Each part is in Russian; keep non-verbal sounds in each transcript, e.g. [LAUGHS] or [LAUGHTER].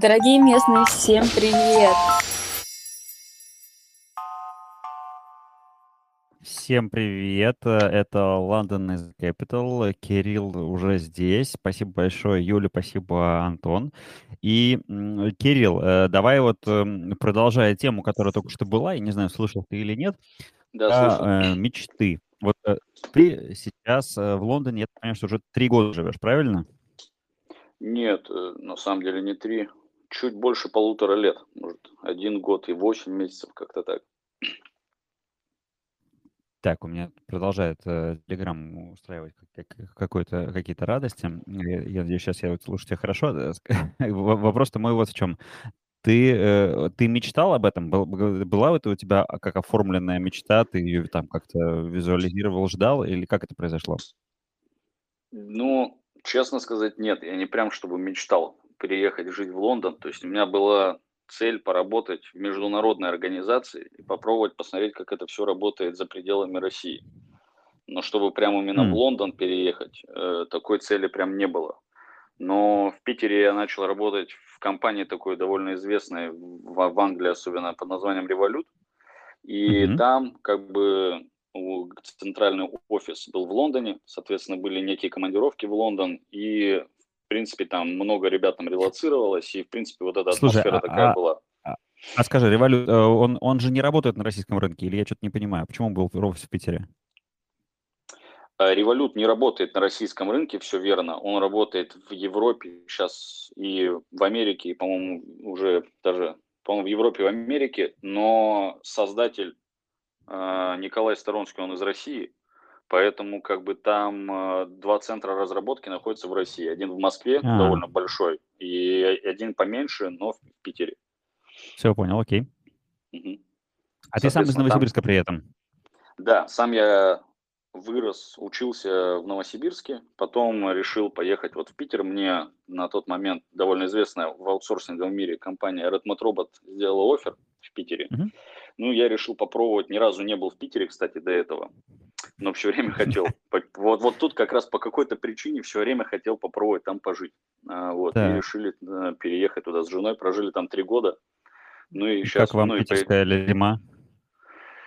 Дорогие местные, всем привет! Всем привет, это London is Capital, Кирилл уже здесь, спасибо большое, Юля, спасибо, Антон. И, Кирилл, э, давай вот эм, продолжая тему, которая только что была, я не знаю, слышал ты или нет, Да, а, мечты. Вот э, ты сейчас э, в Лондоне, я понимаю, что уже три года живешь, правильно? Нет, на самом деле не три, чуть больше полутора лет, может, один год и восемь месяцев, как-то так. Так, у меня продолжает э, Telegram устраивать какой-то, какие-то радости. Я, я надеюсь, сейчас я вот слушаю тебя хорошо. [LAUGHS] Вопрос-то мой вот в чем. Ты, э, ты мечтал об этом? Был, была это у тебя как оформленная мечта? Ты ее там как-то визуализировал, ждал? Или как это произошло? Ну, честно сказать, нет. Я не прям чтобы мечтал переехать жить в Лондон. То есть у меня была цель поработать в международной организации и попробовать посмотреть, как это все работает за пределами России. Но чтобы прямо именно mm. в Лондон переехать, э, такой цели прям не было. Но в Питере я начал работать в компании такой довольно известной, в, в Англии особенно, под названием Revolut. И mm-hmm. там как бы центральный офис был в Лондоне, соответственно, были некие командировки в Лондон, и в принципе, там много ребят там релацировалось, и, в принципе, вот эта Слушай, атмосфера а, такая а, была. А, а скажи, Револют, э, он, он же не работает на российском рынке, или я что-то не понимаю, почему он был в офисе в Питере? А, Револют не работает на российском рынке, все верно. Он работает в Европе сейчас и в Америке, и, по-моему, уже даже, по-моему, в Европе и в Америке, но создатель э, Николай Сторонский, он из России, Поэтому как бы там э, два центра разработки находятся в России. Один в Москве, а. довольно большой, и один поменьше, но в Питере. Все, понял, окей. Угу. А ты сам из Новосибирска там... при этом? Да, сам я вырос, учился в Новосибирске, потом решил поехать вот в Питер. Мне на тот момент довольно известная в аутсорсинговом мире компания Redmond Robot сделала офер в Питере. Угу. Ну, я решил попробовать, ни разу не был в Питере, кстати, до этого но все время хотел. [LAUGHS] Вот, вот тут как раз по какой-то причине все время хотел попробовать там пожить. А, вот, да. и решили э, переехать туда с женой, прожили там три года. Ну и, и сейчас... Как вам ну, питерская и... зима?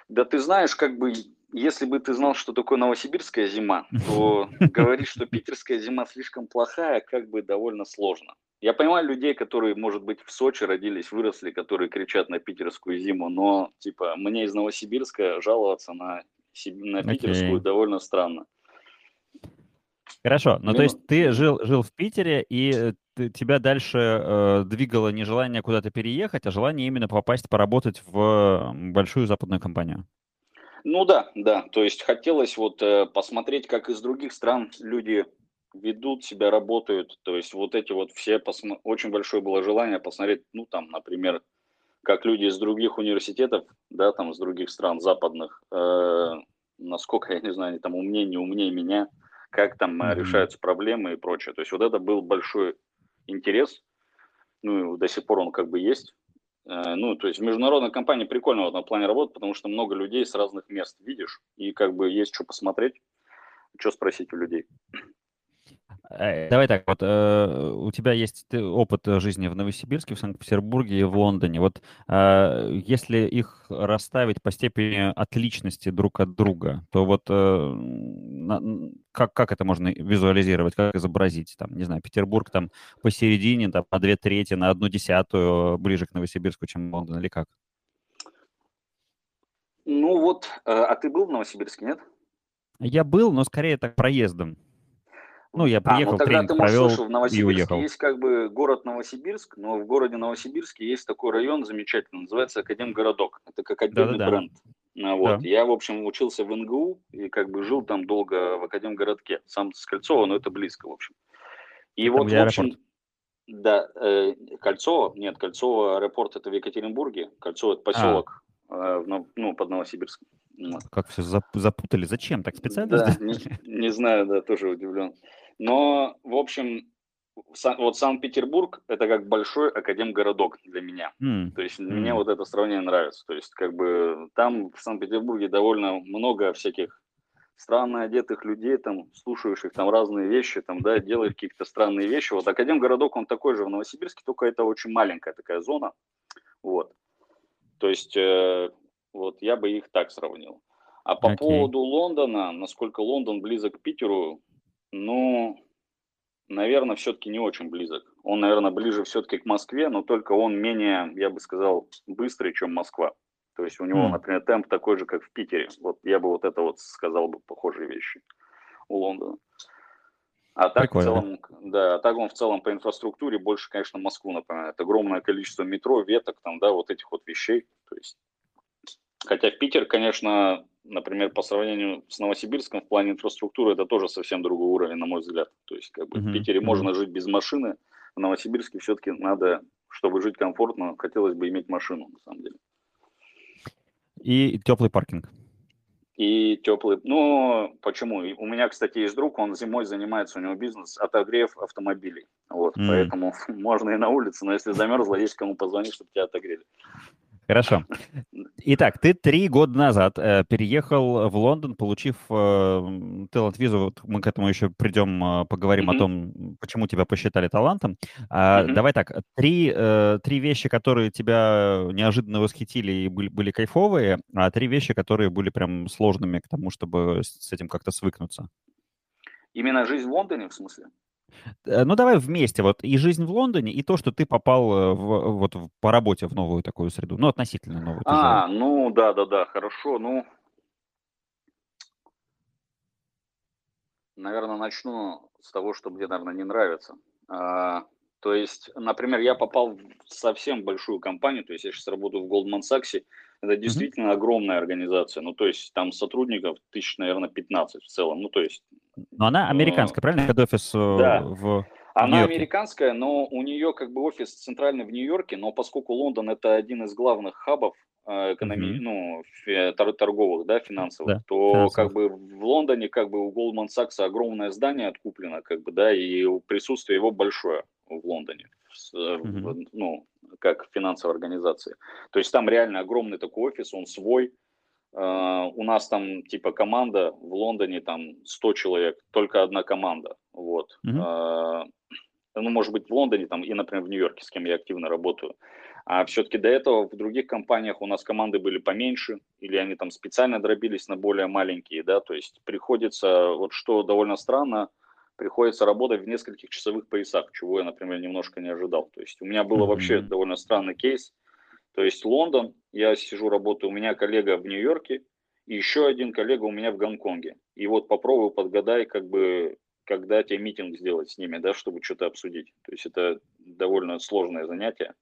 Да ты знаешь, как бы, если бы ты знал, что такое новосибирская зима, то [LAUGHS] говорить, что питерская зима слишком плохая, как бы довольно сложно. Я понимаю людей, которые, может быть, в Сочи родились, выросли, которые кричат на питерскую зиму, но, типа, мне из Новосибирска жаловаться на на питерскую okay. довольно странно. Хорошо, ну то есть ты жил, жил в Питере, и э, ты, тебя дальше э, двигало не желание куда-то переехать, а желание именно попасть поработать в большую западную компанию. Ну да, да, то есть хотелось вот э, посмотреть, как из других стран люди ведут себя, работают, то есть вот эти вот все, посмо... очень большое было желание посмотреть, ну там, например, как люди из других университетов, да, там, с других стран западных, э, насколько, я не знаю, они там умнее, не умнее меня, как там mm-hmm. решаются проблемы и прочее. То есть вот это был большой интерес, ну, и до сих пор он как бы есть. Э, ну, то есть в международной компании прикольно в этом плане работать, потому что много людей с разных мест видишь, и как бы есть что посмотреть, что спросить у людей. Э, давай так, вот э, у тебя есть опыт жизни в Новосибирске, в Санкт-Петербурге и в Лондоне. Вот э, если их расставить по степени отличности друг от друга, то вот э, на, как, как это можно визуализировать, как изобразить? Там, не знаю, Петербург там посередине, там, на две трети, на одну десятую ближе к Новосибирску, чем Лондон, или как? Ну вот, э, а ты был в Новосибирске, нет? Я был, но скорее так проездом. Ну, я приехал, а, ну, тогда тренинг ты провел слушай, в Новосибирске и уехал. есть как бы город Новосибирск, но в городе Новосибирске есть такой район замечательный, называется Академгородок. Это как отдельный Да-да-да. бренд. А, вот. Да. Я, в общем, учился в НГУ и как бы жил там долго в Академгородке. Сам с Кольцова, но это близко, в общем. И это вот, в общем, аэропорт. да, э, Кольцово, нет, Кольцово аэропорт это в Екатеринбурге, Кольцово это поселок, а. э, ну, под Новосибирском. Как все запутали? Зачем? Так специально да, не, [LAUGHS] не знаю, да, тоже удивлен. Но, в общем, вот Санкт-Петербург это как большой академгородок для меня. Mm. То есть mm. мне вот это сравнение нравится. То есть как бы там в Санкт-Петербурге довольно много всяких странно одетых людей, там, слушающих там разные вещи, там, да, делают какие-то странные вещи. Вот Академгородок, он такой же в Новосибирске, только это очень маленькая такая зона. Вот. То есть, э, вот я бы их так сравнил. А по okay. поводу Лондона, насколько Лондон близок к Питеру, ну, наверное, все-таки не очень близок. Он, наверное, ближе все-таки к Москве, но только он менее, я бы сказал, быстрый, чем Москва. То есть у него, mm. например, темп такой же, как в Питере. Вот я бы вот это вот сказал бы похожие вещи у Лондона. А так Прикольно. в целом, да, а так он в целом по инфраструктуре больше, конечно, Москву напоминает. Огромное количество метро, веток там, да, вот этих вот вещей. То есть, хотя в Питер, конечно, например, по сравнению с Новосибирском в плане инфраструктуры это тоже совсем другой уровень, на мой взгляд. То есть, как бы mm-hmm. в Питере mm-hmm. можно жить без машины, в Новосибирске все-таки надо, чтобы жить комфортно, хотелось бы иметь машину, на самом деле. И теплый паркинг. И теплый. Ну, почему? У меня, кстати, есть друг, он зимой занимается, у него бизнес отогрев автомобилей. Вот, mm. поэтому [LAUGHS] можно и на улице, но если замерзло, есть кому позвонить, чтобы тебя отогрели. Хорошо. Итак, ты три года назад э, переехал в Лондон, получив э, талант-визу. Вот мы к этому еще придем, э, поговорим mm-hmm. о том, почему тебя посчитали талантом. А, mm-hmm. Давай так, три, э, три вещи, которые тебя неожиданно восхитили и были, были кайфовые, а три вещи, которые были прям сложными к тому, чтобы с этим как-то свыкнуться. Именно жизнь в Лондоне, в смысле? Э, ну, давай вместе. Вот и жизнь в Лондоне, и то, что ты попал э, в, вот по работе в новую такую среду. Ну, относительно новую. А, ну, да-да-да, хорошо. Ну, наверное, начну с того, что мне, наверное, не нравится. А, то есть, например, я попал в совсем большую компанию, то есть я сейчас работаю в Goldman Sachs, это действительно mm-hmm. огромная организация, ну то есть там сотрудников тысяч, наверное, 15 в целом, ну то есть... Но она американская, правильно? Хед-офис э, да. в она американская, но у нее как бы офис центральный в Нью-Йорке, но поскольку Лондон это один из главных хабов э, экономи... mm-hmm. ну, торговых, да, финансовых, да, то финансовых. как бы в Лондоне как бы у Goldman Sachs огромное здание откуплено, как бы, да, и присутствие его большое в Лондоне, mm-hmm. ну, как финансовой организации. То есть там реально огромный такой офис, он свой. Uh, у нас там типа команда в Лондоне там 100 человек, только одна команда. Вот. Mm-hmm. Ну, может быть, в Лондоне там и, например, в Нью-Йорке, с кем я активно работаю. А все-таки до этого в других компаниях у нас команды были поменьше, или они там специально дробились на более маленькие, да, то есть приходится, вот что довольно странно, приходится работать в нескольких часовых поясах, чего я, например, немножко не ожидал. То есть у меня был mm-hmm. вообще довольно странный кейс. То есть Лондон, я сижу, работаю, у меня коллега в Нью-Йорке, и еще один коллега у меня в Гонконге. И вот попробую подгадай, как бы, когда тебе митинг сделать с ними, да, чтобы что-то обсудить. То есть это довольно сложное занятие.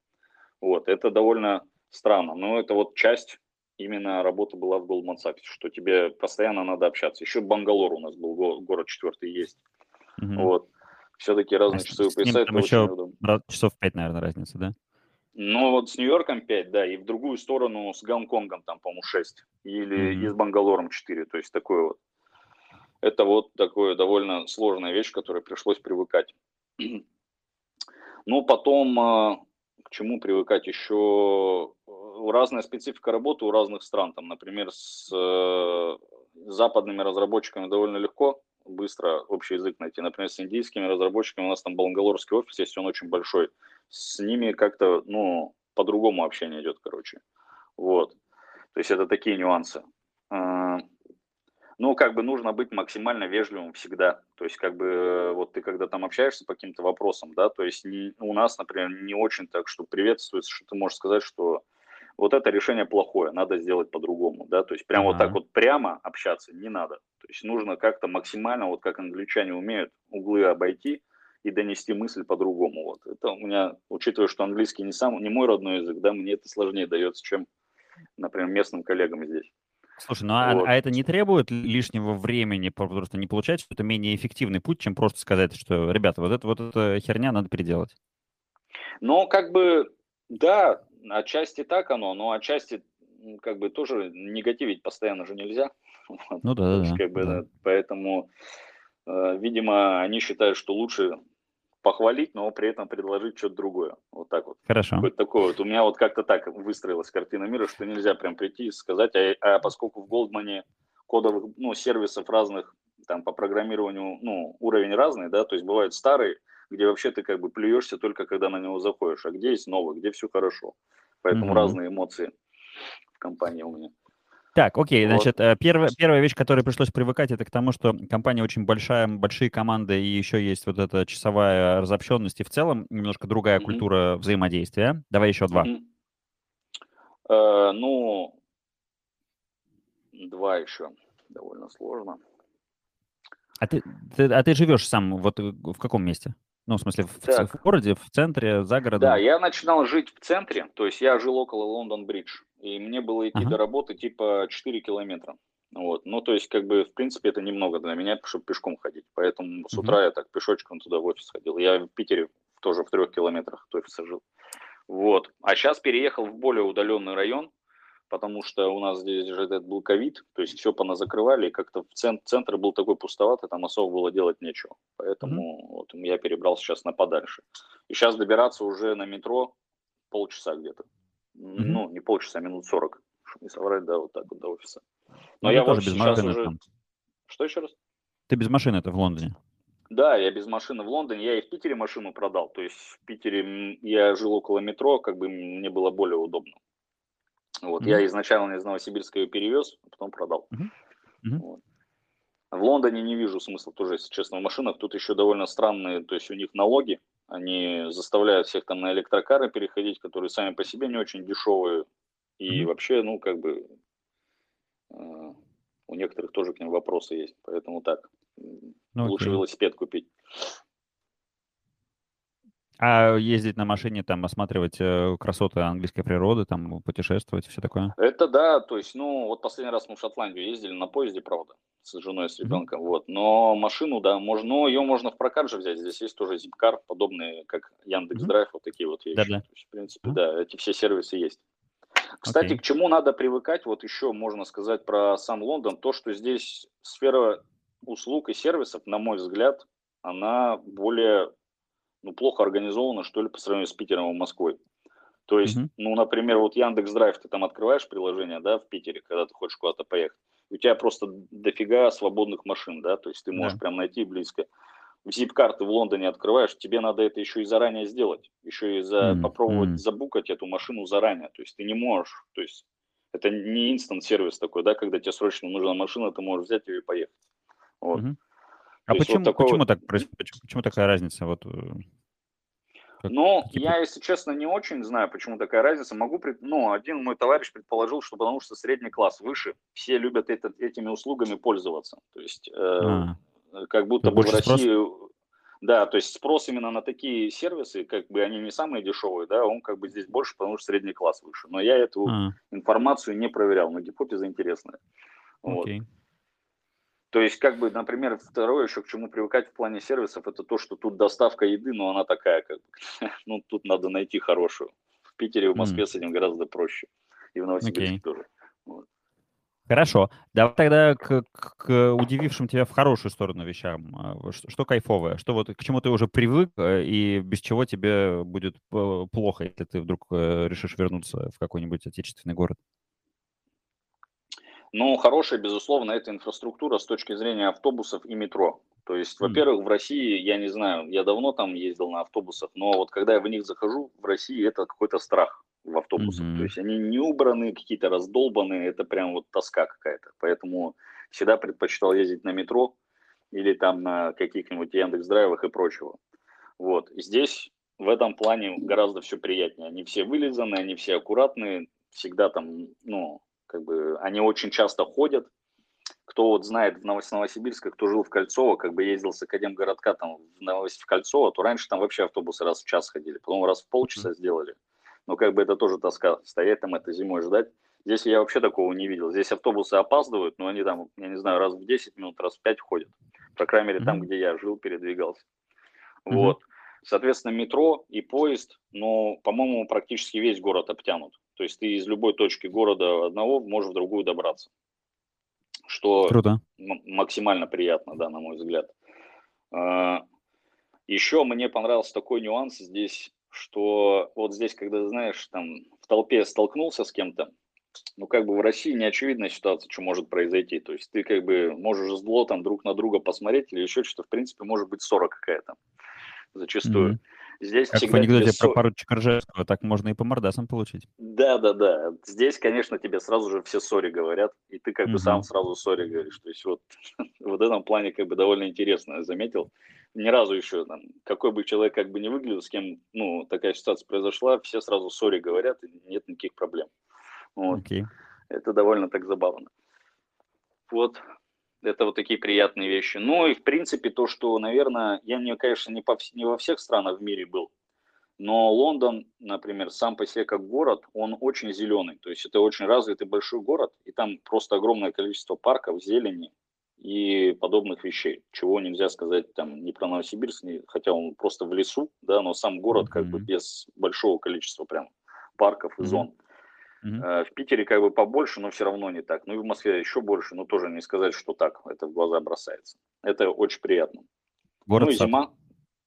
Вот, это довольно странно, но это вот часть именно работы была в Goldman Sachs, что тебе постоянно надо общаться. Еще Бангалор у нас был, город четвертый есть. Угу. Вот. Все-таки разные а часовые пояса. Там еще часов 5, наверное, разница, да? Ну, вот с Нью-Йорком 5, да, и в другую сторону с Гонконгом там, по-моему, 6. Или mm-hmm. и с Бангалором 4. То есть такое вот. Это вот такое довольно сложная вещь, к которой пришлось привыкать. [CLEARS THROAT] Ну, потом а, к чему привыкать еще? Разная специфика работы у разных стран. Там, например, с э, западными разработчиками довольно легко быстро общий язык найти. Например, с индийскими разработчиками у нас там бангалорский офис есть, он очень большой. С ними как-то, ну, по-другому общение идет, короче. Вот. То есть это такие нюансы. А, ну, как бы нужно быть максимально вежливым всегда. То есть, как бы, вот ты когда там общаешься по каким-то вопросам, да, то есть не, у нас, например, не очень так, что приветствуется, что ты можешь сказать, что вот это решение плохое, надо сделать по-другому, да, то есть прям uh-huh. вот так вот прямо общаться не надо, то есть нужно как-то максимально, вот как англичане умеют, углы обойти и донести мысль по-другому, вот, это у меня, учитывая, что английский не сам, не мой родной язык, да, мне это сложнее дается, чем, например, местным коллегам здесь. Слушай, ну а, вот. а это не требует лишнего времени, просто не получается, что это менее эффективный путь, чем просто сказать, что, ребята, вот это вот эта херня надо переделать. Ну, как бы, да, отчасти так оно, но отчасти как бы тоже негативить постоянно же нельзя. [LAUGHS] Ну да, да, как бы, да. Поэтому, э, видимо, они считают, что лучше похвалить, но при этом предложить что-то другое. Вот так вот. Хорошо. Какое-то такое вот. У меня вот как-то так выстроилась картина мира, что нельзя прям прийти и сказать, а, а поскольку в Голдмане кодовых, ну, сервисов разных, там, по программированию, ну, уровень разный, да, то есть бывают старые, где вообще ты как бы плюешься только когда на него заходишь, а где есть новый, где все хорошо. Поэтому mm-hmm. разные эмоции в компании у меня. Так, окей, вот. значит, э, первая, первая вещь, к которой пришлось привыкать, это к тому, что компания очень большая, большие команды, и еще есть вот эта часовая разобщенность, и в целом немножко другая mm-hmm. культура взаимодействия. Давай еще два. Mm-hmm. Э, ну, два еще довольно сложно. А ты, ты, а ты живешь сам вот э, в каком месте? Ну, в смысле, в, в городе, в центре, за городом? Да, я начинал жить в центре, то есть я жил около Лондон-Бридж, и мне было идти ага. до работы типа 4 километра. Вот. Ну, то есть, как бы, в принципе, это немного для меня, чтобы пешком ходить. Поэтому с утра uh я так пешочком туда в офис ходил. Я в Питере тоже в трех километрах от офиса жил. Вот. А сейчас переехал в более удаленный район, потому что у нас здесь же этот был ковид, то есть все поназакрывали, и как-то в центр, центр был такой пустоватый, там особо было делать нечего. Поэтому mm-hmm. вот я перебрал сейчас на подальше. И сейчас добираться уже на метро полчаса где-то. Mm-hmm. Ну, не полчаса, а минут сорок, чтобы не соврать, да, вот так вот до офиса. Но ну, я вот сейчас машины уже... Там. Что еще раз? Ты без машины это в Лондоне? Да, я без машины в Лондоне. Я и в Питере машину продал. То есть в Питере я жил около метро, как бы мне было более удобно. Вот, mm-hmm. Я изначально из Новосибирска ее перевез, потом продал. Mm-hmm. Вот. В Лондоне не вижу смысла тоже, если честно, в машинах. Тут еще довольно странные, то есть у них налоги. Они заставляют всех там на электрокары переходить, которые сами по себе не очень дешевые. И mm-hmm. вообще, ну, как бы, э, у некоторых тоже к ним вопросы есть. Поэтому так, ну, лучше велосипед купить. А ездить на машине, там, осматривать э, красоты английской природы, там, путешествовать, все такое? Это да, то есть, ну, вот последний раз мы в Шотландию ездили на поезде, правда, с женой, с ребенком, mm-hmm. вот. Но машину, да, можно, но ее можно в прокат же взять. Здесь есть тоже Zipcar, подобные, как Яндекс Драйв, mm-hmm. вот такие вот вещи. Да-да. есть, в принципе, mm-hmm. да, эти все сервисы есть. Кстати, okay. к чему надо привыкать, вот еще можно сказать про сам Лондон, то, что здесь сфера услуг и сервисов, на мой взгляд, она более ну, плохо организована, что ли, по сравнению с Питером и Москвой. То есть, mm-hmm. ну, например, вот Яндекс Драйв, ты там открываешь приложение, да, в Питере, когда ты хочешь куда-то поехать, у тебя просто дофига свободных машин, да, то есть ты можешь yeah. прям найти близко. В zip-карты в Лондоне открываешь, тебе надо это еще и заранее сделать, еще и за, mm-hmm. попробовать mm-hmm. забукать эту машину заранее, то есть ты не можешь, то есть это не инстант сервис такой, да, когда тебе срочно нужна машина, ты можешь взять ее и поехать. Вот. Mm-hmm. А почему, вот почему, вот... так, почему, почему такая разница? Вот, э, как, ну, какие... я, если честно, не очень знаю, почему такая разница. Могу, пред... ну, один мой товарищ предположил, что потому что средний класс выше, все любят это, этими услугами пользоваться. То есть, э, а. как будто бы в России... Спрос? Да, то есть спрос именно на такие сервисы, как бы они не самые дешевые, да, он как бы здесь больше, потому что средний класс выше. Но я эту а. информацию не проверял, но гипотеза интересная. Okay. Вот. То есть, как бы, например, второе еще к чему привыкать в плане сервисов, это то, что тут доставка еды, но она такая, как бы, [LAUGHS] ну, тут надо найти хорошую. В Питере, в Москве mm. с этим гораздо проще. И в Новосибирске okay. тоже. Вот. Хорошо. Давай тогда к, к, к удивившим тебя в хорошую сторону вещам. А, что, что кайфовое? Что вот к чему ты уже привык э, и без чего тебе будет э, плохо, если ты вдруг э, решишь вернуться в какой-нибудь отечественный город? Но хорошая, безусловно, это инфраструктура с точки зрения автобусов и метро. То есть, во-первых, в России, я не знаю, я давно там ездил на автобусах, но вот когда я в них захожу, в России это какой-то страх в автобусах. Mm-hmm. То есть они не убраны, какие-то раздолбанные, это прям вот тоска какая-то. Поэтому всегда предпочитал ездить на метро или там на каких-нибудь Яндекс-драйвах и прочего. Вот. Здесь в этом плане гораздо все приятнее. Они все вылизаны, они все аккуратные, всегда там, ну, как бы они очень часто ходят. Кто вот знает в Новосибирске, кто жил в Кольцово, как бы ездил с Академгородка там в Новосибирск в Кольцово, то раньше там вообще автобусы раз в час ходили, потом раз в полчаса сделали. Но как бы это тоже тоска, стоять там это зимой ждать. Здесь я вообще такого не видел. Здесь автобусы опаздывают, но они там, я не знаю, раз в 10 минут, раз в 5 ходят. По крайней мере, там, где я жил, передвигался. Вот. Соответственно, метро и поезд, но, по-моему, практически весь город обтянут. То есть ты из любой точки города одного можешь в другую добраться. Что Круто. максимально приятно, да, на мой взгляд. А, Еще мне понравился такой нюанс здесь, что вот здесь, когда, знаешь, там в толпе столкнулся с кем-то, ну, как бы в России не очевидная ситуация, что может произойти. То есть ты как бы можешь зло там друг на друга посмотреть или еще что-то, в принципе, может быть ссора какая-то зачастую. Mm-hmm. Здесь как в анекдоте про поручика Ржевского, так можно и по мордасам получить. Да, да, да. Здесь, конечно, тебе сразу же все ссори говорят, и ты как бы сам сразу ссори говоришь. То есть [LAUGHS] вот в этом плане как бы довольно интересно, я заметил. Ни разу еще там, какой бы человек как бы не выглядел, с кем, ну, такая ситуация произошла, все сразу ссори говорят, и нет никаких проблем. Вот. Okay. Это довольно так забавно. Вот, это вот такие приятные вещи. Ну и в принципе то, что, наверное, я, не, конечно, не, по, не во всех странах в мире был, но Лондон, например, сам по себе как город, он очень зеленый. То есть это очень развитый большой город, и там просто огромное количество парков, зелени и подобных вещей, чего нельзя сказать там не про Новосибирск, не, хотя он просто в лесу, да, но сам город mm-hmm. как бы без большого количества прям парков и mm-hmm. зон. Uh-huh. В Питере как бы побольше, но все равно не так. Ну и в Москве еще больше, но тоже не сказать, что так. Это в глаза бросается. Это очень приятно. Город ну и зима,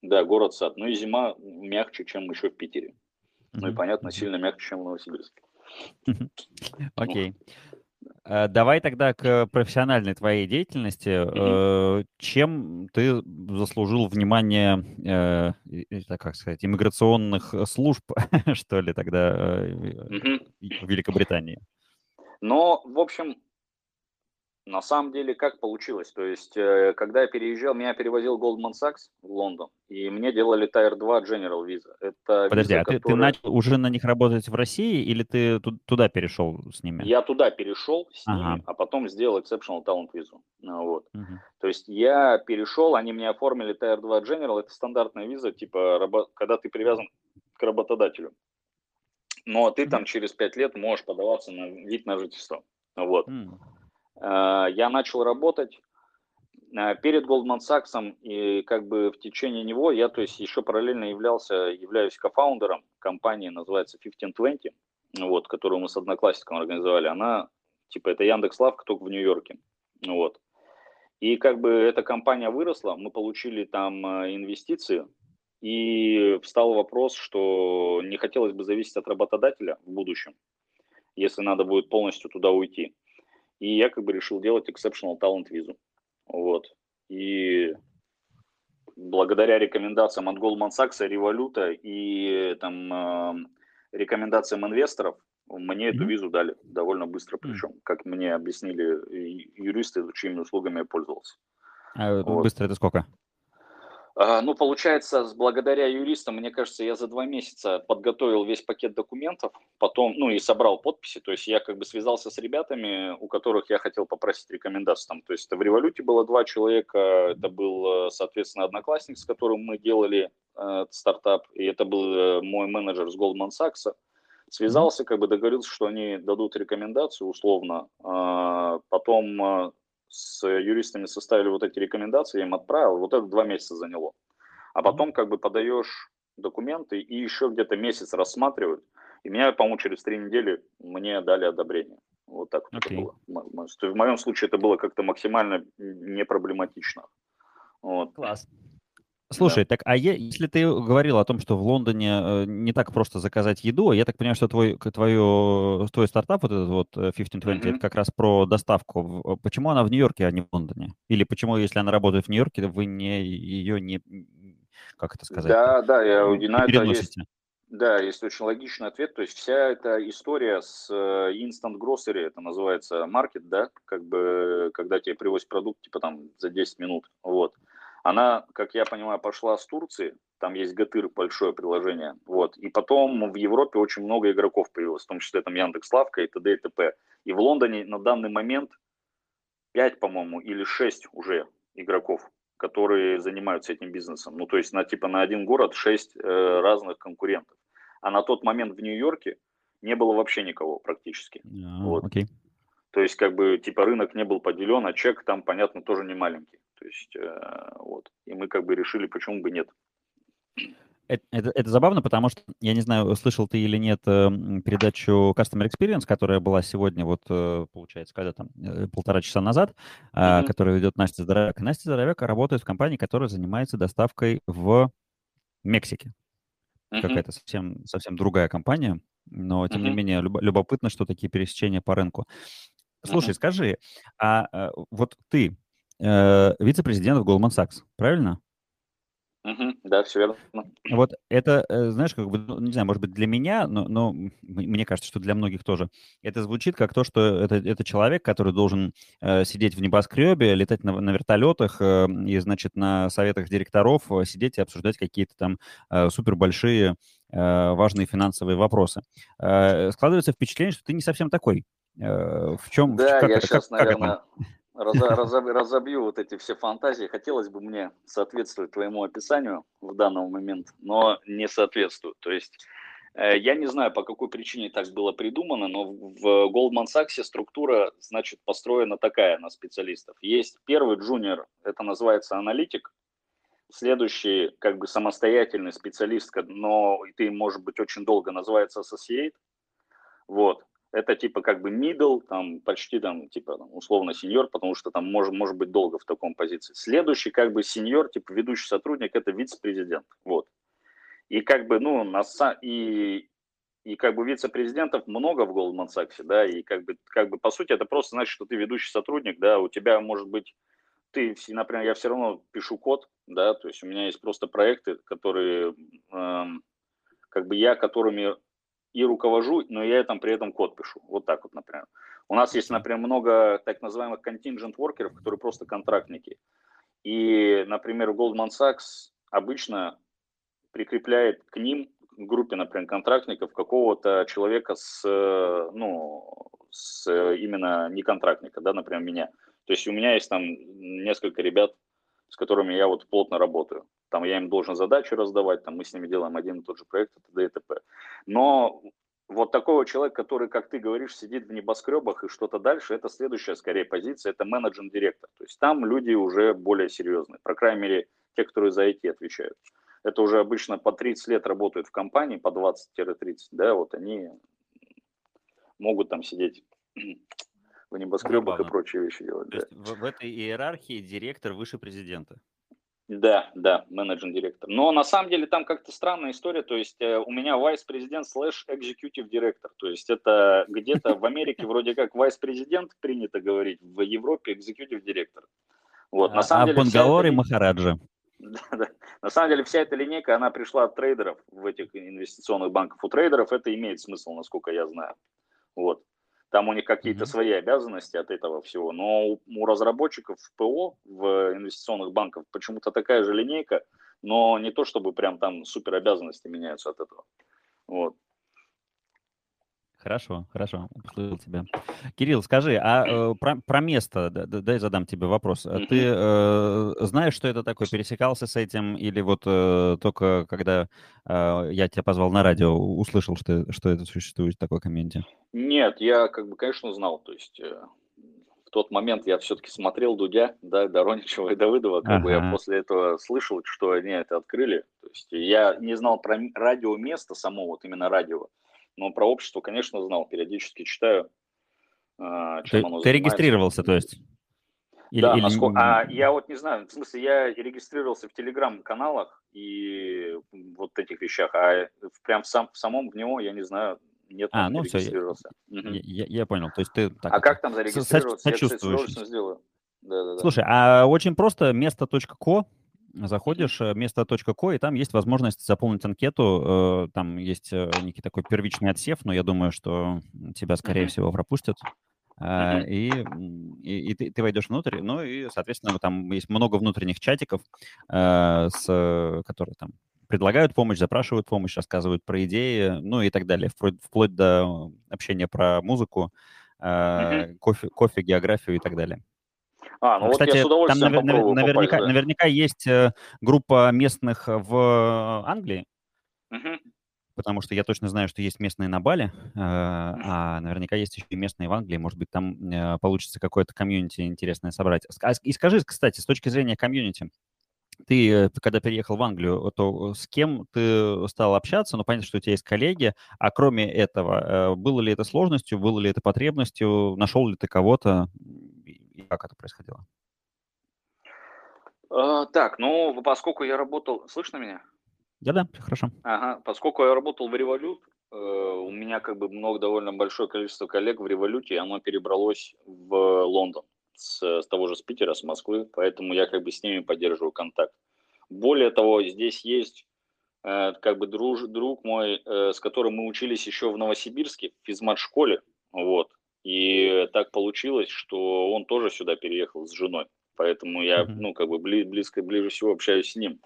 да, город сад. Ну и зима мягче, чем еще в Питере. Uh-huh. Ну и понятно, сильно мягче, чем в Новосибирске. Окей. Okay. Э, давай тогда к профессиональной твоей деятельности. Mm-hmm. Чем ты заслужил внимание, как сказать, иммиграционных служб, [LAUGHS] что ли, тогда mm-hmm. в Великобритании? Ну, в общем, на самом деле, как получилось? То есть, э, когда я переезжал, меня перевозил Goldman Sachs в Лондон, и мне делали Tier 2 General Visa. Это Подожди, виза, а ты, которая... ты начал уже на них работать в России, или ты туда перешел с ними? Я туда перешел с ага. ними, а потом сделал Exceptional Talent Visa. Ну, вот. Угу. То есть, я перешел, они мне оформили Tier 2 General, это стандартная виза, типа, когда ты привязан к работодателю. Но ты там через 5 лет можешь подаваться на вид на жительство. Вот. Mm. Э, я начал работать э, перед Goldman Sachs, и как бы в течение него я, то есть, еще параллельно являлся, являюсь кофаундером компании, называется 1520, вот, которую мы с одноклассником организовали. Она, типа, это Яндекс Лавка, только в Нью-Йорке. Вот. И как бы эта компания выросла, мы получили там э, инвестиции, и встал вопрос, что не хотелось бы зависеть от работодателя в будущем, если надо будет полностью туда уйти. И я как бы решил делать exceptional talent визу. Вот. И благодаря рекомендациям от Goldman Sachs, Revolut и там э, рекомендациям инвесторов, мне mm-hmm. эту визу дали довольно быстро, причем, mm-hmm. как мне объяснили юристы, чьими услугами я пользовался. А вот. быстро это сколько? А, ну, получается, благодаря юристам, мне кажется, я за два месяца подготовил весь пакет документов, потом, ну, и собрал подписи, то есть я как бы связался с ребятами, у которых я хотел попросить рекомендаций, там, то есть это в Революте было два человека, это был, соответственно, одноклассник, с которым мы делали э, стартап, и это был э, мой менеджер с Goldman Sachs, связался, как бы договорился, что они дадут рекомендацию условно, а, потом э, с юристами составили вот эти рекомендации, я им отправил, вот это два месяца заняло. А потом как бы подаешь документы и еще где-то месяц рассматривают. И меня, по-моему, через три недели мне дали одобрение. Вот так вот okay. это было. В моем случае это было как-то максимально непроблематично. Вот. Класс. Слушай, да. так а е- если ты говорил о том, что в Лондоне э, не так просто заказать еду, я так понимаю, что твой, твой, твой стартап, вот этот вот 1520, mm-hmm. это как раз про доставку. Почему она в Нью-Йорке, а не в Лондоне? Или почему, если она работает в Нью-Йорке, вы не ее не, как это сказать? Да, да, я, на это есть, да, есть очень логичный ответ. То есть вся эта история с э, instant grocery, это называется маркет, да, как бы, когда тебе привозят продукт, типа там за 10 минут, вот. Она, как я понимаю, пошла с Турции, там есть Гатыр, большое приложение, вот, и потом в Европе очень много игроков появилось, в том числе там Яндекс.Лавка и т.д. и т.п. И в Лондоне на данный момент 5, по-моему, или 6 уже игроков, которые занимаются этим бизнесом. Ну, то есть на типа на один город 6 э, разных конкурентов. А на тот момент в Нью-Йорке не было вообще никого практически. Yeah, вот. okay. То есть как бы типа рынок не был поделен, а чек там, понятно, тоже не маленький. То есть, э, вот. И мы как бы решили, почему бы нет. Это, это, это забавно, потому что, я не знаю, слышал ты или нет э, передачу Customer Experience, которая была сегодня, вот, э, получается, когда там, полтора часа назад, mm-hmm. которая ведет Настя Здоровяк. Настя Здоровяк работает в компании, которая занимается доставкой в Мексике. Mm-hmm. Какая-то совсем, совсем другая компания. но тем не Мгм. менее любо- любопытно, что такие пересечения по рынку. Слушай, Мгм. скажи, а э, вот ты э, вице-президент в Goldman Sachs, правильно? Да, все верно. Вот это, э, знаешь, как бы, ну, не знаю, может быть, для меня, но, но мне кажется, что для многих тоже. Это звучит как то, что это, это человек, который должен э, сидеть в небоскребе, летать на, на вертолетах э, и, значит, на советах директоров э, сидеть и обсуждать какие-то там э, супербольшие э, важные финансовые вопросы. Э, складывается впечатление, что ты не совсем такой. Э, в чем, Да, как я это, сейчас, как, как это? [LAUGHS] разобью вот эти все фантазии. Хотелось бы мне соответствовать твоему описанию в данный момент, но не соответствую. То есть э, я не знаю, по какой причине так было придумано, но в Goldman Sachs структура, значит, построена такая на специалистов. Есть первый джуниор, это называется аналитик, следующий как бы самостоятельный специалист, но ты, может быть, очень долго называется associate, вот. Это типа как бы middle, там почти там типа там, условно сеньор, потому что там может, может быть долго в таком позиции. Следующий как бы сеньор, типа ведущий сотрудник, это вице-президент. Вот. И как бы, ну, на, и, и как бы вице-президентов много в Goldman Sachs, да, и как бы, как бы по сути это просто значит, что ты ведущий сотрудник, да, у тебя может быть, ты, например, я все равно пишу код, да, то есть у меня есть просто проекты, которые, эм, как бы я которыми и руковожу, но я там при этом код пишу. Вот так вот, например. У нас есть, например, много так называемых contingent workеров, которые просто контрактники. И, например, Goldman Sachs обычно прикрепляет к ним, к группе, например, контрактников, какого-то человека с, ну, с именно не контрактника, да, например, меня. То есть у меня есть там несколько ребят, с которыми я вот плотно работаю. Там я им должен задачи раздавать, там мы с ними делаем один и тот же проект, и т.д. и т.п. Но вот такой вот человек, который, как ты говоришь, сидит в небоскребах и что-то дальше, это следующая скорее позиция, это менеджер-директор. То есть там люди уже более серьезные, по крайней мере, те, которые за IT отвечают. Это уже обычно по 30 лет работают в компании, по 20-30, да, вот они могут там сидеть в небоскребах и Забавно. прочие вещи делать. То Да. есть в, в этой иерархии директор выше президента. Да, да, менеджер-директор. Но на самом деле там как-то странная история. То есть э, у меня vice-президент слэш executive директор. То есть это где-то в Америке вроде как vice-президент принято говорить, в Европе executive директор. Вот, А, на самом а деле вся Бангалор и эта ли- Махараджа. [LAUGHS] Да, да. На самом деле вся эта линейка, она пришла от трейдеров в этих инвестиционных банках. У трейдеров это имеет смысл, насколько я знаю. Вот. Там у них какие-то Мгм. свои обязанности от этого всего. Но у, у разработчиков в ПО, в инвестиционных банках, почему-то такая же линейка, но не то, чтобы прям там супер обязанности меняются от этого. Вот. Хорошо, хорошо, услышал тебя. Кирилл, скажи, а э, про, про место, да- да- дай задам тебе вопрос. А Ты э, знаешь, что это такое, пересекался с этим, или вот э, только когда э, я тебя позвал на радио, услышал, что, что это существует такой комьюнити? Нет, я как бы, конечно, знал. То есть э, в тот момент я все-таки смотрел Дудя, да, Дороничева и Давыдова. Как бы я Ага. после этого слышал, что они это открыли. То есть я не знал про радио место само, вот именно радио. Но про общество, конечно, знал. Периодически читаю, а, чем Ты, оно ты регистрировался, то есть? Или- да, или насколько... а я вот не знаю, в смысле, я регистрировался в телеграм-каналах и вот этих вещах, а прям сам, в самом в него, я не знаю, нет, А, ну всё, я-. Я, я- понял, то есть ты так А как там зарегистрироваться? Я, кстати, сочувствуешь. сделаю. Да, да, да. Слушай, а очень просто место.ко, заходишь, э, место.ко, и там есть возможность заполнить анкету, э, там есть э, некий такой первичный отсев, но я думаю, что тебя, скорее всего, пропустят. И, и, и ты, ты войдешь внутрь, ну и, соответственно, там есть много внутренних чатиков, э, с, которые там предлагают помощь, запрашивают помощь, рассказывают про идеи, ну и так далее, вплоть, вплоть до общения про музыку, э, кофе, кофе, географию и так далее. А, ну вот я Кстати, с там удовольствием навер- навер- наверняка, попасть, да. наверняка есть э, группа местных в Англии, Мгм. потому что я точно знаю, что есть местные на Бали, э, а наверняка есть еще и местные в Англии. Может быть, там э, получится какое-то комьюнити интересное собрать. А И скажи, кстати, с точки зрения комьюнити, ты, э, когда переехал в Англию, то с кем ты стал общаться? Ну, понятно, что у тебя есть коллеги, а кроме этого, э, было ли это сложностью, было ли это потребностью, нашел ли ты кого-то, как это происходило? А, так, ну, поскольку я работал... Слышно меня? Да-да, хорошо. Ага, поскольку я работал в Revolut, э, у меня как бы много, довольно большое количество коллег в революте, оно перебралось в Лондон с, с того же с Питера, с Москвы, поэтому я как бы с ними поддерживаю контакт. Более того, здесь есть э, как бы друж, друг мой, э, с которым мы учились еще в Новосибирске, в физмат-школе, вот, и так получилось, что он тоже сюда переехал с женой, поэтому я, mm-hmm. ну, как бы бли, близко, ближе всего общаюсь с ним,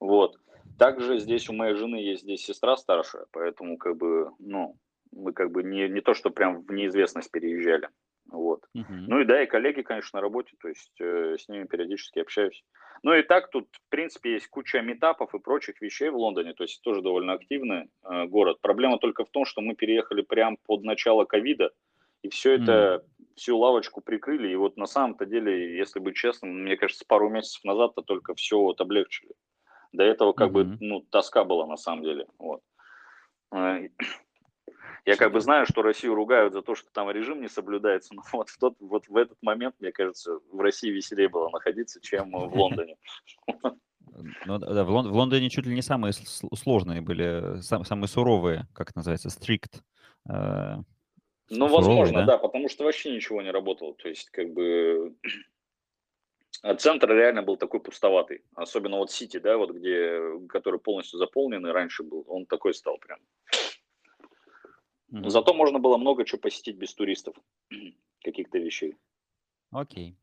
вот. Также здесь у моей жены есть здесь сестра старшая, поэтому как бы, ну, мы как бы не, не то, что прям в неизвестность переезжали. Вот. Uh-huh. Ну и да, и коллеги, конечно, на работе, то есть э, с ними периодически общаюсь. Ну и так тут, в принципе, есть куча метапов и прочих вещей в Лондоне, то есть тоже довольно активный э, город. Проблема только в том, что мы переехали прямо под начало ковида, и все это, всю лавочку прикрыли, и вот на самом-то деле, если быть честным, мне кажется, пару месяцев назад-то только все вот облегчили. До этого как uh-huh. бы, ну, тоска была на самом деле, вот. Э, я как бы знаю, что Россию ругают за то, что там режим не соблюдается, но [LAUGHS] вот в, тот, вот в этот момент, мне кажется, в России веселее было находиться, чем в Лондоне. [LAUGHS] Ну, да, в, Лон, в Лондоне чуть ли не самые сложные были, сам, самые суровые, как называется, strict. Э, ну, возможно, да? да, потому что вообще ничего не работало. То есть, как бы, [CLEARS THROAT] центр реально был такой пустоватый. Особенно вот Сити, да, вот где, который полностью заполненный раньше был, он такой стал прям. Mm-hmm. Зато можно было много чего посетить без туристов, [CLEARS THROAT] каких-то вещей. Окей.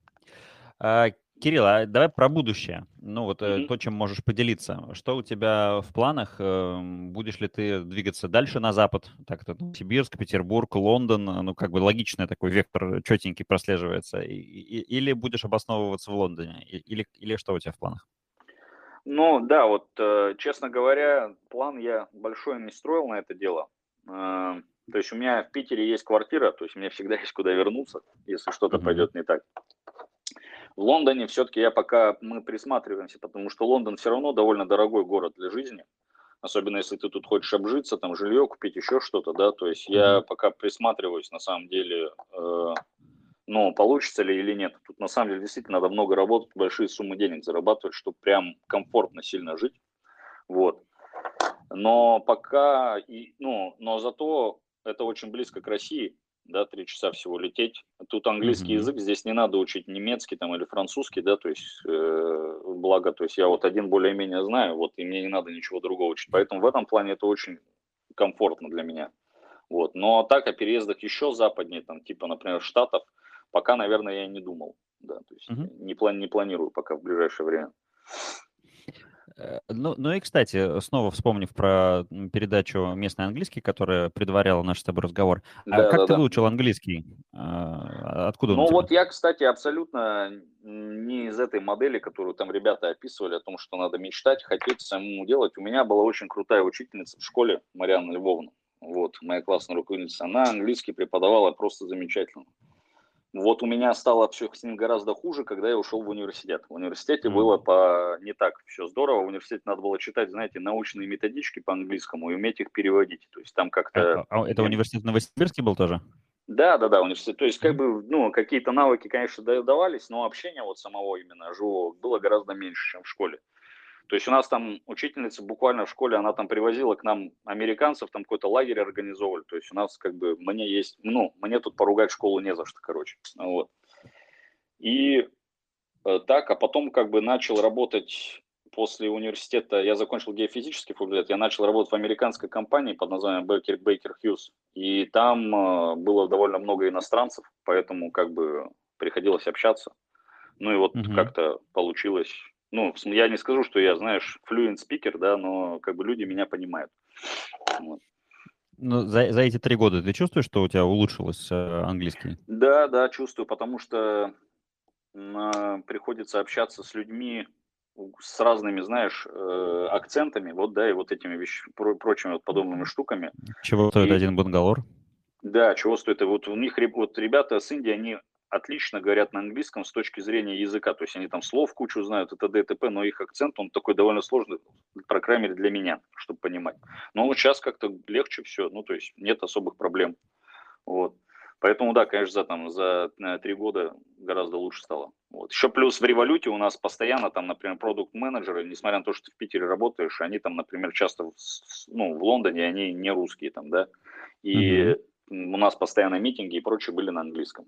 А, Кирилл, а давай про будущее. Ну вот mm-hmm. то, чем можешь поделиться. Что у тебя в планах? Эм, будешь ли ты двигаться дальше на запад? Так это ну, Сибирск, Петербург, Лондон. Ну как бы логичный такой вектор четенький прослеживается. Или будешь обосновываться в Лондоне? Или, или что у тебя в планах? Ну да, вот э, честно говоря, план я большой не строил на это дело. То есть у меня в Питере есть квартира, то есть мне всегда [LAUGHS] есть куда вернуться, если что-то mm-hmm. пойдет не так. В Лондоне все-таки я пока мы присматриваемся, потому что Лондон все равно довольно дорогой город для жизни, особенно если ты тут хочешь обжиться, там жилье купить, еще что-то, да. То есть я пока присматриваюсь на самом деле, э, ну получится ли или нет. Тут на самом деле действительно надо много работать, большие суммы денег зарабатывать, чтобы прям комфортно сильно жить, вот. Но пока, и, ну, но зато это очень близко к России, да, три часа всего лететь. Тут английский mm-hmm. язык, здесь не надо учить немецкий там или французский, да, то есть, э, благо, то есть я вот один более-менее знаю, вот, и мне не надо ничего другого учить. Поэтому в этом плане это очень комфортно для меня. Вот. Но так о переездах еще западнее, там, типа, например, Штатов, пока, наверное, я не думал, да, то есть mm-hmm. не, плани- не планирую пока в ближайшее время. Э, ну, ну и, кстати, снова вспомнив про передачу «Местный английский», которая предваряла наш с тобой разговор. А да, как да, ты да. выучил английский? А, откуда? Ну вот я, кстати, абсолютно не из этой модели, которую там ребята описывали, о том, что надо мечтать, хотеть самому делать. У меня была очень крутая учительница в школе, Марьяна Львовна. Вот, моя классная руководительница. Она английский преподавала просто замечательно. Вот у меня стало все с ним гораздо хуже, когда я ушел в университет. В университете mm. было по не так все здорово. В университете надо было читать, знаете, научные методички по английскому и уметь их переводить. То есть там как-то... А, это университет Новосибирский был тоже? Да, да, да, университет. То есть как бы, ну, какие-то навыки, конечно, давались, но общение вот самого именно живого было гораздо меньше, чем в школе. То есть у нас там учительница буквально в школе, она там привозила к нам американцев, там какой-то лагерь организовывали. То есть у нас как бы, мне есть, ну, мне тут поругать школу не за что, короче. Вот. И э, так, а потом как бы начал работать после университета, я закончил геофизический факультет, я начал работать в американской компании под названием Baker, Baker Hughes. И там э, было довольно много иностранцев, поэтому как бы приходилось общаться. Ну и вот угу. как-то получилось ну, я не скажу, что я, знаешь, fluent speaker, да, но как бы люди меня понимают. Вот. Ну, за, за эти три года ты чувствуешь, что у тебя улучшилось э, английский? Да, да, чувствую, потому что э, приходится общаться с людьми с разными, знаешь, э, акцентами, вот, да, и вот этими вещами, про, прочими вот подобными штуками. Чего стоит и, один бангалор? Да, чего стоит, вот у них, вот ребята с Индии, они отлично говорят на английском с точки зрения языка. То есть они там слов кучу знают, это ДТП, но их акцент, он такой довольно сложный, по крайней мере, для меня, чтобы понимать. Но вот сейчас как-то легче все, ну, то есть нет особых проблем. Вот. Поэтому, да, конечно, за, там, за э, три года гораздо лучше стало. Вот. Еще плюс в революте у нас постоянно там, например, продукт-менеджеры, несмотря на то, что ты в Питере работаешь, они там, например, часто в, ну, в Лондоне, они не русские там, да, и mm-hmm. у нас постоянно митинги и прочее были на английском.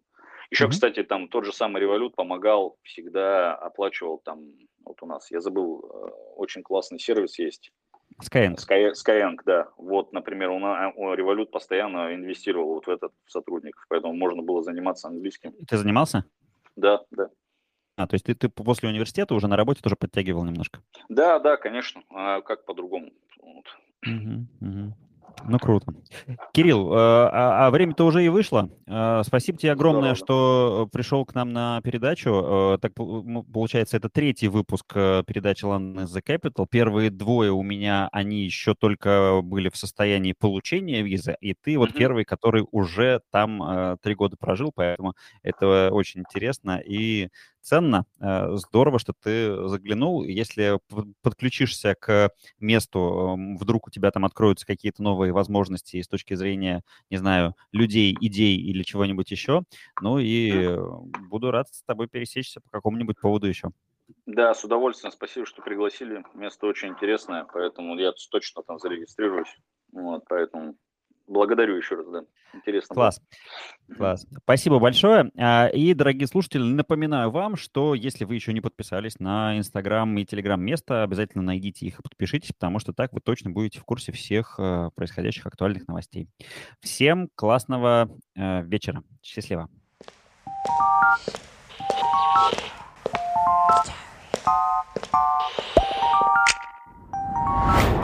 Еще, mm-hmm. кстати, там тот же самый револют помогал, всегда оплачивал там, вот у нас, я забыл, э, очень классный сервис есть, Skyeng. Sky, Skyeng, да. Вот, например, у, у Revolut постоянно инвестировал вот в этот сотрудник, поэтому можно было заниматься английским. Ты занимался? Да, да. А, то есть ты, ты после университета уже на работе тоже подтягивал немножко? Да, да, конечно. А как по-другому? Вот. Угу, угу. Ну, круто. Кирилл, э, а, а время-то уже и вышло. Э, спасибо тебе огромное, Здорово. что пришел к нам на передачу. Э, так получается, это третий выпуск передачи London is the Capital. Первые двое у меня, они еще только были в состоянии получения визы, и ты вот mm-hmm. первый, который уже там три года прожил, поэтому это очень интересно. И ценно. Э, здорово, что ты заглянул. Если подключишься к месту, вдруг у тебя там откроются какие-то новые возможности с точки зрения, не знаю, людей, идей или чего-нибудь еще. Ну и буду рад с тобой пересечься по какому-нибудь поводу еще. Да, с удовольствием. Спасибо, что пригласили. Место очень интересное, поэтому я точно там зарегистрируюсь. Вот, поэтому Благодарю еще раз, да. Интересно. Класс. Было. Класс. Спасибо большое. А, и, дорогие слушатели, напоминаю вам, что если вы еще не подписались на Инстаграм и Телеграм место, обязательно найдите их и подпишитесь, потому что так вы точно будете в курсе всех э, происходящих актуальных новостей. Всем классного э, вечера. Счастливо. You.